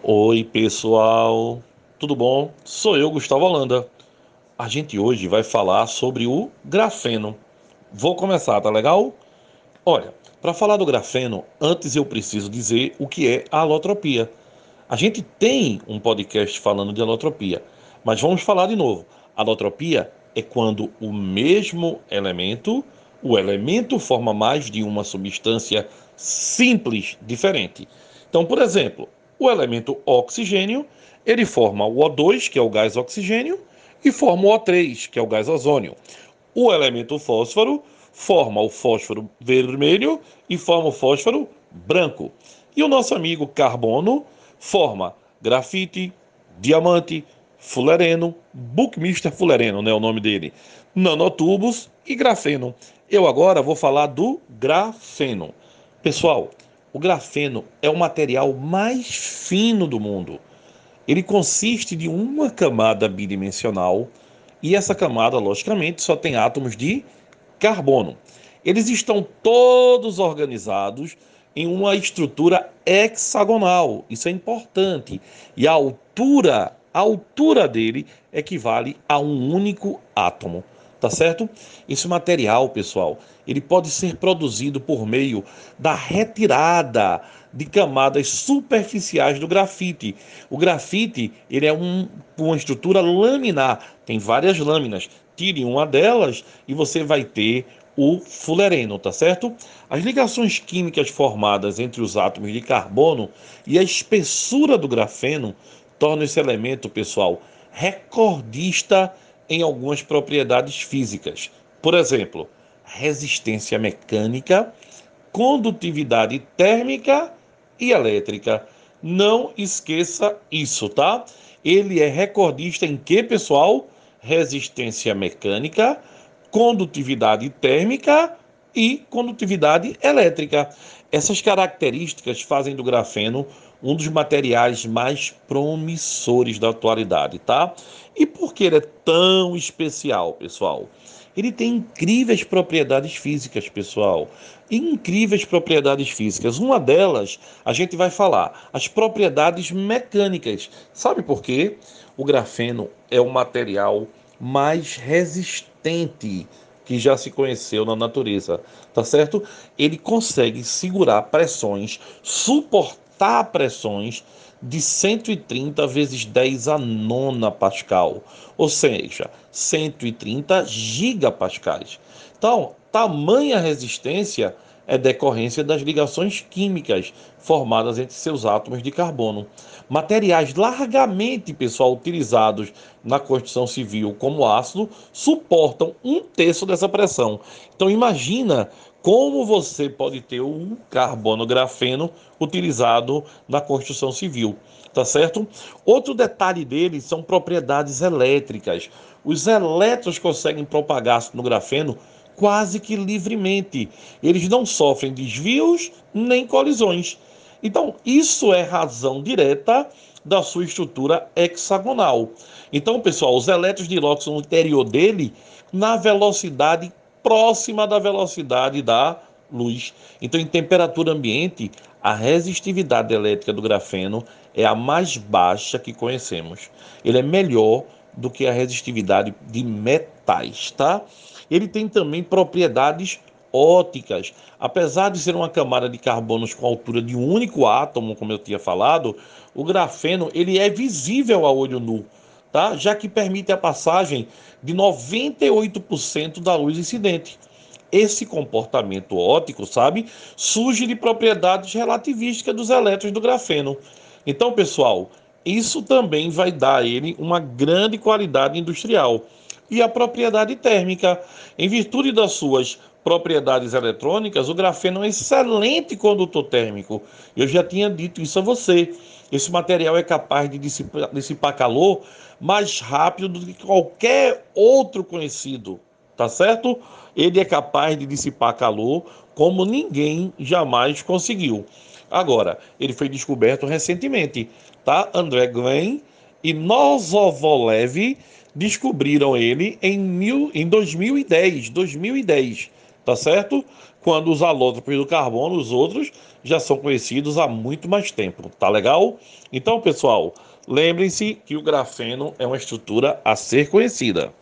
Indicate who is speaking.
Speaker 1: Oi, pessoal, tudo bom? Sou eu, Gustavo Holanda. A gente hoje vai falar sobre o grafeno. Vou começar, tá legal? Olha, para falar do grafeno, antes eu preciso dizer o que é a alotropia. A gente tem um podcast falando de alotropia, mas vamos falar de novo. Alotropia é quando o mesmo elemento, o elemento forma mais de uma substância simples diferente. Então, por exemplo, o elemento oxigênio, ele forma o O2, que é o gás oxigênio, e forma o O3, que é o gás ozônio. O elemento fósforo forma o fósforo vermelho e forma o fósforo branco. E o nosso amigo carbono forma grafite, diamante, fulereno, buckminster fulereno, né, o nome dele, nanotubos e grafeno. Eu agora vou falar do grafeno. Pessoal, o grafeno é o material mais fino do mundo. Ele consiste de uma camada bidimensional e essa camada, logicamente, só tem átomos de carbono. Eles estão todos organizados em uma estrutura hexagonal. Isso é importante. E a altura, a altura dele equivale a um único átomo tá certo? Esse material, pessoal, ele pode ser produzido por meio da retirada de camadas superficiais do grafite. O grafite, ele é um, uma estrutura laminar, tem várias lâminas. Tire uma delas e você vai ter o fulereno, tá certo? As ligações químicas formadas entre os átomos de carbono e a espessura do grafeno tornam esse elemento, pessoal, recordista em algumas propriedades físicas. Por exemplo, resistência mecânica, condutividade térmica e elétrica. Não esqueça isso, tá? Ele é recordista em que, pessoal? Resistência mecânica, condutividade térmica e condutividade elétrica. Essas características fazem do grafeno um dos materiais mais promissores da atualidade, tá? E por que ele é tão especial, pessoal? Ele tem incríveis propriedades físicas, pessoal. Incríveis propriedades físicas. Uma delas, a gente vai falar, as propriedades mecânicas. Sabe por quê? O grafeno é o material mais resistente que já se conheceu na natureza, tá certo? Ele consegue segurar pressões, suportar pressões de 130 vezes 10 a nona pascal, ou seja, 130 gigapascais. Então, tamanha resistência é decorrência das ligações químicas formadas entre seus átomos de carbono. Materiais largamente, pessoal, utilizados na construção civil como ácido suportam um terço dessa pressão. Então imagina como você pode ter um carbono grafeno utilizado na construção civil, tá certo? Outro detalhe dele são propriedades elétricas. Os elétrons conseguem propagar-se no grafeno quase que livremente. Eles não sofrem desvios nem colisões. Então, isso é razão direta do que a resistividade de metais, tá? Ele tem também propriedades óticas. Apesar de ser uma camada de carbonos com altura de um único átomo, como eu tinha falado, o grafeno ele é visível a olho nu, tá? Já que permite a passagem de 98% da luz incidente. Esse comportamento óptico, sabe, surge de propriedades relativísticas dos elétrons do grafeno. Então, pessoal, isso também vai dar a ele uma grande qualidade industrial e a propriedade térmica. Em virtude das suas propriedades eletrônicas, o grafeno é um excelente condutor térmico. Eu já tinha dito isso a você. Esse material é capaz de dissipar, dissipar calor mais rápido do que qualquer outro conhecido, tá certo? Ele é capaz de dissipar calor como ninguém jamais conseguiu. Agora, ele foi descoberto recentemente, tá? André Glenn e Nozovolev descobriram ele em, mil, em 2010, 2010, tá certo? quando os alótropos do carbono, os outros, já são conhecidos há muito mais tempo. Tá legal? Então, pessoal, lembrem-se que o grafeno é uma estrutura a ser conhecida.